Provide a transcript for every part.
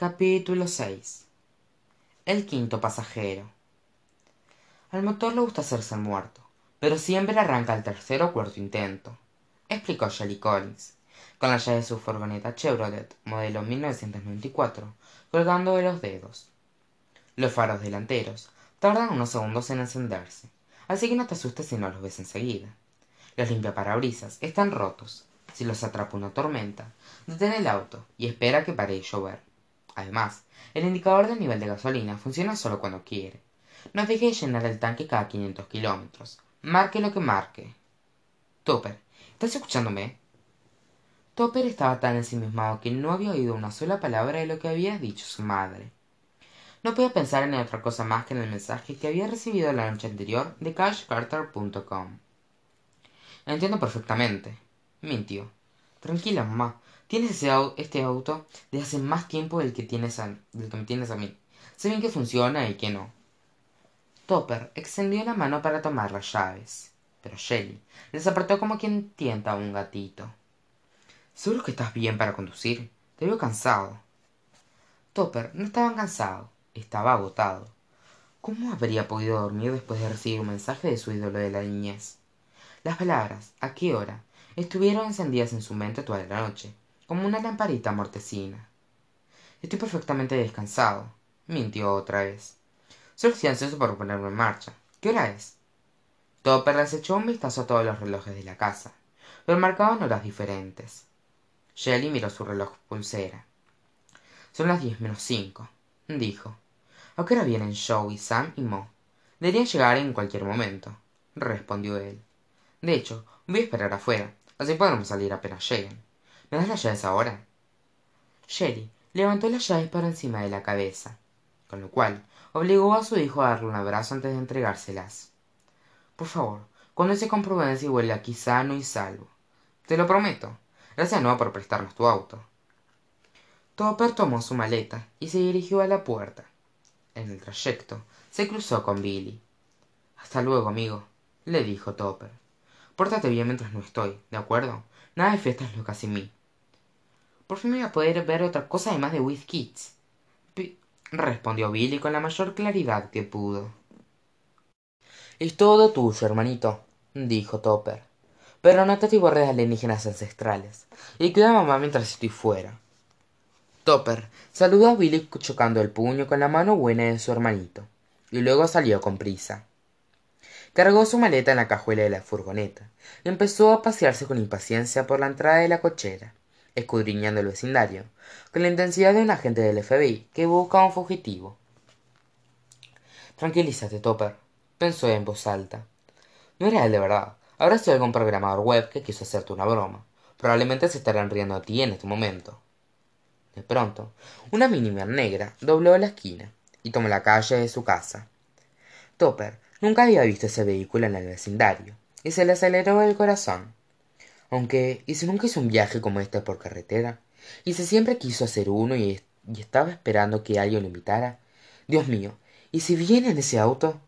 capítulo seis. El quinto pasajero. Al motor le gusta hacerse el muerto pero siempre arranca al tercer o cuarto intento explicó Shelly Collins con la llave de su furgoneta Chevrolet modelo colgando de los dedos. Los faros delanteros tardan unos segundos en encenderse así que no te asustes si no los ves enseguida. Los limpiaparabrisas están rotos. Si los atrapa una tormenta detén el auto y espera que pare de llover además el indicador del nivel de gasolina funciona solo cuando quiere. No deje de llenar el tanque cada quinientos kilómetros. Marque lo que marque. Topper estás escuchándome topper estaba tan ensimismado que no había oído una sola palabra de lo que había dicho su madre. No podía pensar en otra cosa más que en el mensaje que había recibido la noche anterior de cashcarter.com entiendo perfectamente mintió. Tranquila mamá tienes este auto desde hace más tiempo del que tienes del que me tienes a mí sé bien que funciona y que no. Topper extendió la mano para tomar las llaves pero Shelly les apretó como quien tienta a un gatito. Seguro que estás bien para conducir te veo cansado. Topper no estaba cansado estaba agotado. Cómo habría podido dormir después de recibir un mensaje de su ídolo de la niñez las palabras a qué hora estuvieron encendidas en su mente toda la noche como una lamparita mortecina. Estoy perfectamente descansado mintió otra vez. Solo estoy ansioso por ponerme en marcha. Qué hora es topper echó un vistazo a todos los relojes de la casa pero marcaban horas diferentes. Shelly miró su reloj pulsera. Son las diez menos cinco dijo. A qué hora vienen joe sam y mo deberían llegar en cualquier momento respondió él. De hecho voy a esperar afuera así podremos salir apenas lleguen me das las llaves ahora Shelly levantó las llaves por encima de la cabeza con lo cual obligó a su hijo a darle un abrazo antes de entregárselas. Por favor cuando se compruebe si vuelve aquí sano y salvo. Te lo prometo. Gracias no por prestarnos tu auto. Topper tomó su maleta y se dirigió a la puerta. En el trayecto se cruzó con billy. Hasta luego amigo le dijo topper. Pórtate bien mientras no estoy de acuerdo nada de fiestas locas sin mí por fin voy a poder ver otra cosa además de with respondió billy con la mayor claridad que pudo. Es todo tuyo hermanito dijo topper. Pero no te atiborres de alienígenas ancestrales. Y cuida a mamá mientras estoy fuera. Topper saludó a billy chocando el puño con la mano buena de su hermanito. Y luego salió con prisa. Cargó su maleta en la cajuela de la furgoneta. Y empezó a pasearse con impaciencia por la entrada de la cochera escudriñando el vecindario con la intensidad de un agente del FBI que busca a un fugitivo. Tranquilízate topper pensó en voz alta. No era él de verdad. Habrá sido algún programador web que quiso hacerte una broma. Probablemente se estarán riendo de ti en este momento. De pronto una minivan negra dobló la esquina y tomó la calle de su casa. Topper nunca había visto ese vehículo en el vecindario y se le aceleró el corazón aunque y si nunca hizo un viaje como este por carretera. Y si siempre quiso hacer uno y, estaba esperando que alguien lo invitara. Dios mío y si viene en ese auto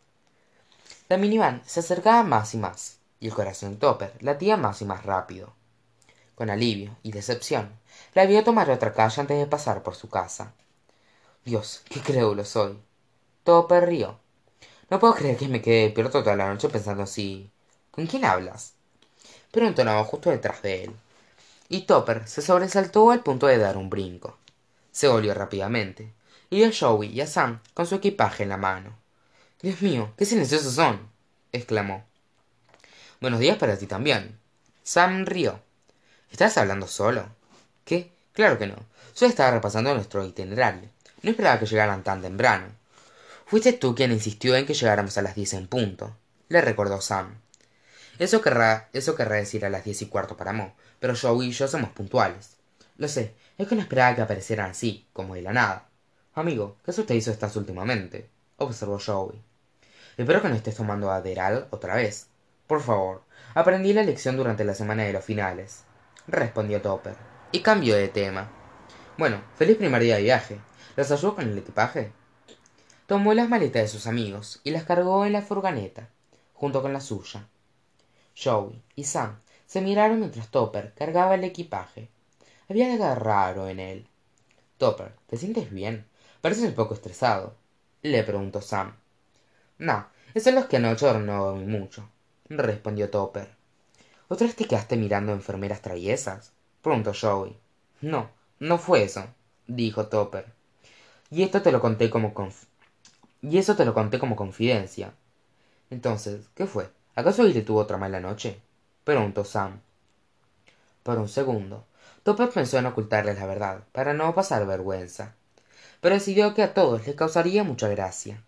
la minivan se acercaba más y más y el corazón de topper latía más y más rápido. Con alivio y decepción la vio tomar otra calle antes de pasar por su casa. Dios qué crédulo soy. Topper rió. No puedo creer que me quede despierto toda la noche pensando así. Con quién hablas pero entonaba justo detrás de él. Y topper se sobresaltó al punto de dar un brinco. Se volvió rápidamente. Y vio a joey y a sam con su equipaje en la mano. Dios mío qué silenciosos son exclamó. Buenos días para ti también. Sam rió. Estás hablando solo qué claro que no. Solo estaba repasando nuestro itinerario. No esperaba que llegaran tan temprano. Fuiste tú quien insistió en que llegáramos a las diez en punto le recordó sam eso querrá, eso querrá decir a las diez y cuarto para Mo, pero Joey y yo somos puntuales. Lo sé, es que no esperaba que aparecieran así, como de la nada. Amigo, ¿qué hizo estas últimamente? observó Joey. Espero que no estés tomando Adderall otra vez. Por favor, aprendí la lección durante la semana de los finales, respondió Topper, y cambió de tema. Bueno, feliz primer día de viaje. ¿Los ayudó con el equipaje? Tomó las maletas de sus amigos y las cargó en la furgoneta, junto con la suya. Joey y Sam se miraron mientras Topper cargaba el equipaje. Había algo raro en él. topper te sientes bien pareces un poco estresado le preguntó sam. No eso es que anoche no dormí mucho respondió topper. Otra vez te quedaste mirando enfermeras traviesas preguntó joey. No no fue eso dijo topper. Y esto te lo conté como y eso te lo conté como confidencia. Entonces qué fue acaso te tuvo otra mala noche preguntó sam. Por un segundo. Topper pensó en ocultarles la verdad para no pasar vergüenza pero decidió que a todos les causaría mucha gracia.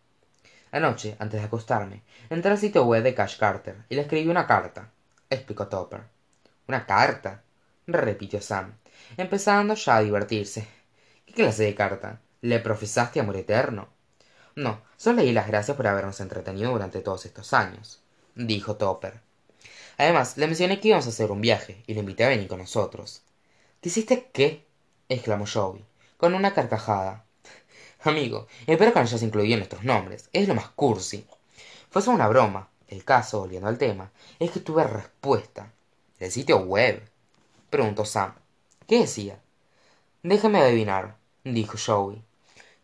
Anoche antes de acostarme entré al sitio web de cash carter y le escribí una carta explicó topper. Una carta repitió sam empezando ya a divertirse. Qué clase de carta le profesaste amor eterno no sólo le di las gracias por habernos entretenido durante todos estos años dijo topper además le mencioné que íbamos a hacer un viaje y le invité a venir con nosotros ¿Dijiste qué? exclamó Joey, con una carcajada. Amigo, espero que no hayas incluido nuestros nombres. Es lo más cursi. Fue solo una broma. El caso, volviendo al tema, es que tuve respuesta. ¿El sitio web? preguntó Sam. ¿Qué decía? Déjame adivinar, dijo Joey.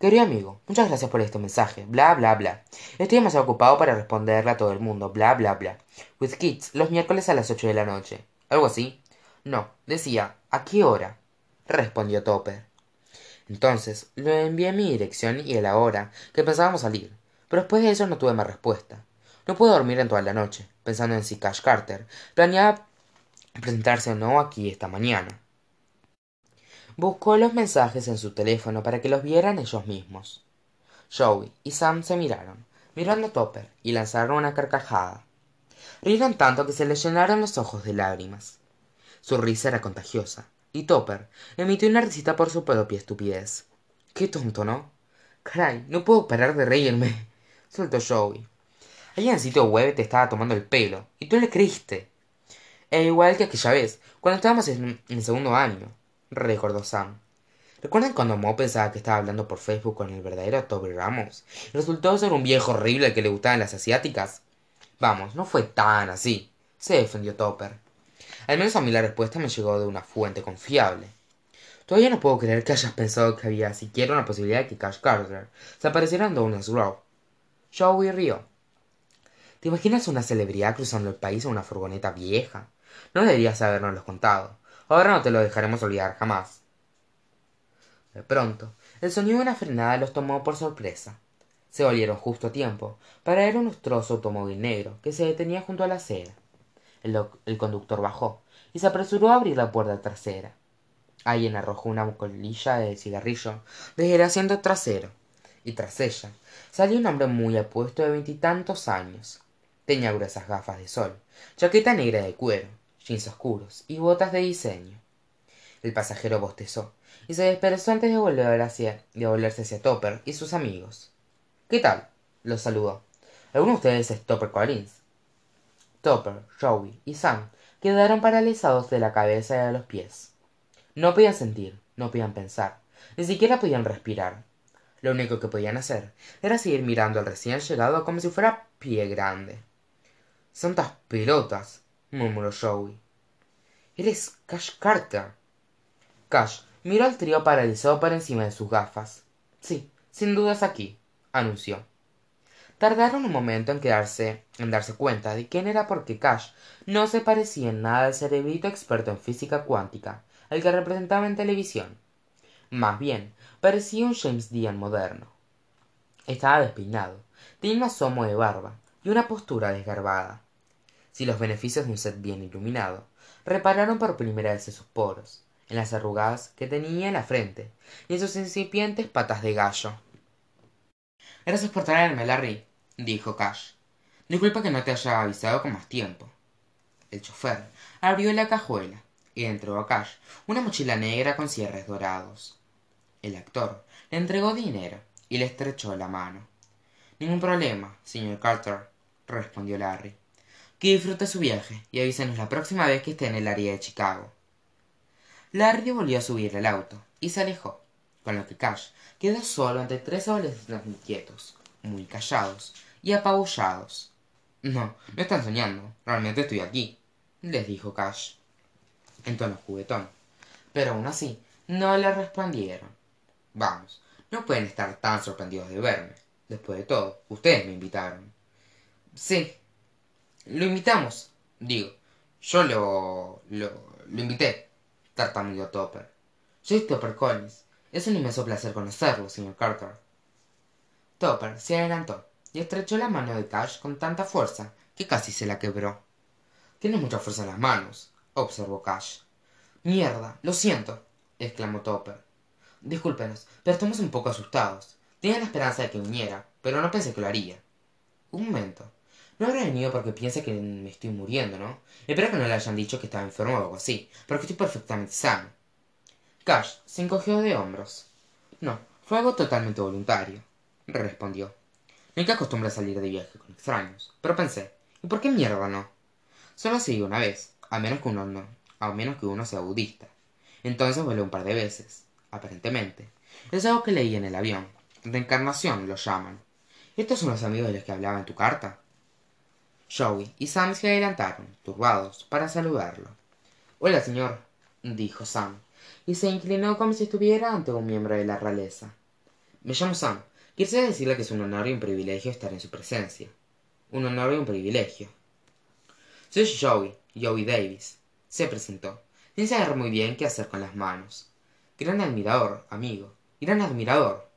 Querido amigo, muchas gracias por este mensaje. Bla, bla, bla. Estoy demasiado ocupado para responderle a todo el mundo. Bla, bla, bla. With kids, los miércoles a las ocho de la noche. ¿Algo así? No, decía, ¿a qué hora? respondió Topper. Entonces le envié mi dirección y la hora que pensábamos salir, pero después de eso no tuve más respuesta. No pude dormir en toda la noche, pensando en si Cash Carter planeaba presentarse o no aquí esta mañana. Buscó los mensajes en su teléfono para que los vieran ellos mismos. Joey y Sam se miraron, mirando a Topper, y lanzaron una carcajada. Rieron tanto que se les llenaron los ojos de lágrimas. Su risa era contagiosa, y Topper emitió una risita por su propia estupidez. Qué tonto, ¿no? Caray, no puedo parar de reírme, soltó Joey. Allí en el sitio web te estaba tomando el pelo, y tú le creíste. E igual que aquella vez, cuando estábamos en, el segundo año, recordó Sam. ¿Recuerdan cuando Mo pensaba que estaba hablando por Facebook con el verdadero Toby Ramos? Y resultó ser un viejo horrible que le gustaban las asiáticas. Vamos, no fue tan así, se defendió Topper. Al menos a mí la respuesta me llegó de una fuente confiable. Todavía no puedo creer que hayas pensado que había siquiera una posibilidad de que Cash Carter se apareciera en Downers Grove. Joey rió. ¿Te imaginas una celebridad cruzando el país en una furgoneta vieja? No deberías habernoslo contado. Ahora no te lo dejaremos olvidar jamás. De pronto, el sonido de una frenada los tomó por sorpresa. Se volvieron justo a tiempo para ver un lustroso automóvil negro que se detenía junto a la acera. El, conductor bajó y se apresuró a abrir la puerta trasera. Alguien arrojó una colilla de cigarrillo desde el asiento trasero, y tras ella salió un hombre muy apuesto de veintitantos años. Tenía gruesas gafas de sol, chaqueta negra de cuero, jeans oscuros y botas de diseño. El pasajero bostezó y se desperezó antes de, volver hacia, de volverse hacia Topper y sus amigos. ¿Qué tal? los saludó. ¿Alguno de ustedes es Topper Collins? Topper, Joey y Sam quedaron paralizados de la cabeza y de los pies. No podían sentir, no podían pensar, ni siquiera podían respirar. Lo único que podían hacer era seguir mirando al recién llegado como si fuera pie grande. Santas pelotas, murmuró Joey. Eres Cash Carter. Cash miró al trío paralizado por encima de sus gafas. Sí, sin dudas aquí, anunció tardaron un momento en quedarse en darse cuenta de quién era porque Cash no se parecía en nada al cerebrito experto en física cuántica al que representaba en televisión más bien parecía un James Dean moderno estaba despeinado tenía un asomo de barba y una postura desgarbada si los beneficios de un set bien iluminado repararon por primera vez en sus poros en las arrugadas que tenía en la frente y en sus incipientes patas de gallo. Gracias por traerme larry dijo cash. Disculpa que no te haya avisado con más tiempo. El chofer abrió la cajuela y entró a cash una mochila negra con cierres dorados. El actor le entregó dinero y le estrechó la mano. Ningún problema señor carter respondió larry que disfrute su viaje y avísenos la próxima vez que esté en el área de chicago. Larry volvió a subir al auto y se alejó con lo que cash quedó solo ante tres adolescentes inquietos muy callados y apabullados. No no están soñando realmente estoy aquí les dijo cash en tono juguetón. Pero aún así no le respondieron. Vamos no pueden estar tan sorprendidos de verme. Después de todo ustedes me invitaron. Sí lo invitamos digo. Yo lo lo lo invité. Tartamudeó topper. Soy topper collins es un inmenso placer conocerlo señor carter. Topper se adelantó y estrechó la mano de cash con tanta fuerza que casi se la quebró. Tienes mucha fuerza en las manos observó cash. Mierda lo siento exclamó topper. Discúlpenos pero estamos un poco asustados. Tenía la esperanza de que viniera pero no pensé que lo haría. Un momento no habrá venido porque piensa que me estoy muriendo no espero que no le hayan dicho que estaba enfermo o algo así porque estoy perfectamente sano. Cash se encogió de hombros. No fue algo totalmente voluntario respondió. Que acostumbrar a salir de viaje con extraños pero pensé y por qué mierda no solo se una vez a menos que uno no a menos que uno sea budista. Entonces volé un par de veces aparentemente. Es algo que leí en el avión reencarnación lo llaman. Estos son los amigos de los que hablaba en tu carta joey y sam se adelantaron turbados para saludarlo. Hola señor dijo sam y se inclinó como si estuviera ante un miembro de la realeza. Me llamo sam. Quisiera decirle que es un honor y un privilegio estar en su presencia un honor y un privilegio soy joey joey davis se presentó. Sin saber muy bien qué hacer con las manos. Gran admirador amigo. Gran admirador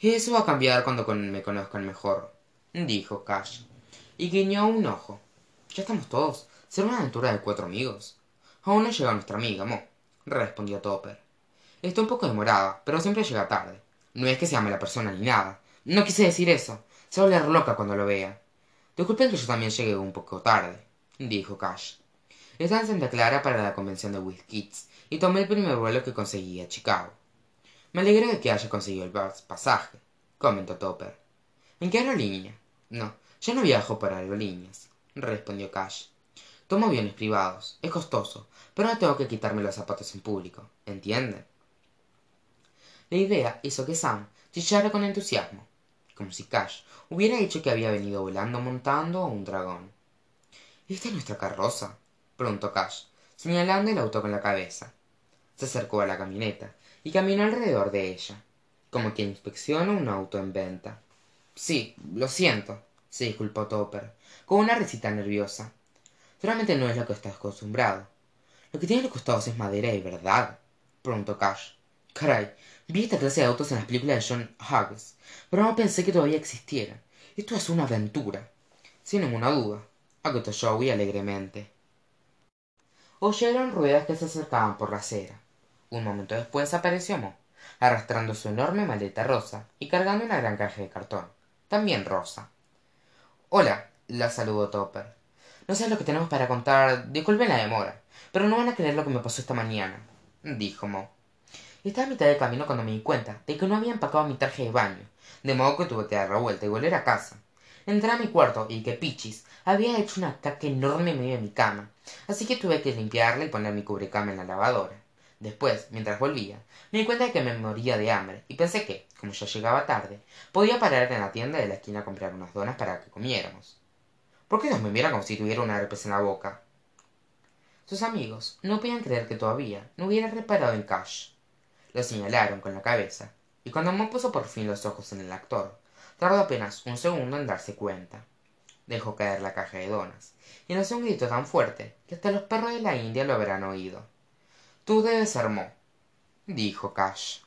eso va a cambiar cuando me conozcan mejor dijo cash y guiñó un ojo. Ya estamos todos. Será una aventura de cuatro amigos. Aún no llega nuestra amiga mo respondió topper. Está un poco demorada pero siempre llega tarde. No es que se llame la persona ni nada. No quise decir eso. Se va a volver loca cuando lo vea. Disculpen que yo también llegué un poco tarde dijo cash. Estaba en santa clara para la convención de whiskies y tomé el primer vuelo que conseguí a chicago. Me alegro de que haya conseguido el pasaje comentó topper. En qué aerolínea no yo no viajo por aerolíneas respondió cash. Tomo aviones privados es costoso pero no tengo que quitarme los zapatos en público entiende la idea hizo que sam chillara con entusiasmo como si cash hubiera dicho que había venido volando montando un dragón. Esta es nuestra carroza preguntó cash señalando el auto con la cabeza. Se acercó a la camioneta y caminó alrededor de ella como quien inspecciona un auto en venta. Sí lo siento se disculpó topper con una risita nerviosa. Realmente no es lo que estás acostumbrado. Lo que tiene los costados es madera de verdad preguntó cash. Caray vi esta clase de autos en las películas de john hughes pero no pensé que todavía existieran esto es una aventura. Sin ninguna duda acotó joey alegremente. Oyeron ruedas que se acercaban por la acera. Un momento después apareció mo arrastrando su enorme maleta rosa y cargando una gran caja de cartón también rosa hola la saludó topper. No sé lo que tenemos para contar disculpen la demora pero no van a creer lo que me pasó esta mañana dijo mo. Estaba a mitad del camino cuando me di cuenta de que no había empacado mi traje de baño de modo que tuve que dar la vuelta y volver a casa. Entré a mi cuarto y que pichis había hecho una caca enorme en medio de mi cama así que tuve que limpiarla y poner mi cubrecama en la lavadora. Después mientras volvía me di cuenta de que me moría de hambre y pensé que como ya llegaba tarde podía parar en la tienda de la esquina a comprar unas donas para que comiéramos. Por qué nos me miran como si tuviera una herpes en la boca sus amigos no podían creer que todavía no hubiera reparado en cash. Lo señalaron con la cabeza y cuando mo puso por fin los ojos en el actor tardó apenas un segundo en darse cuenta. Dejó caer la caja de donas y lanzó un grito tan fuerte que hasta los perros de la india lo habrán oído. Tú debes ser mo dijo cash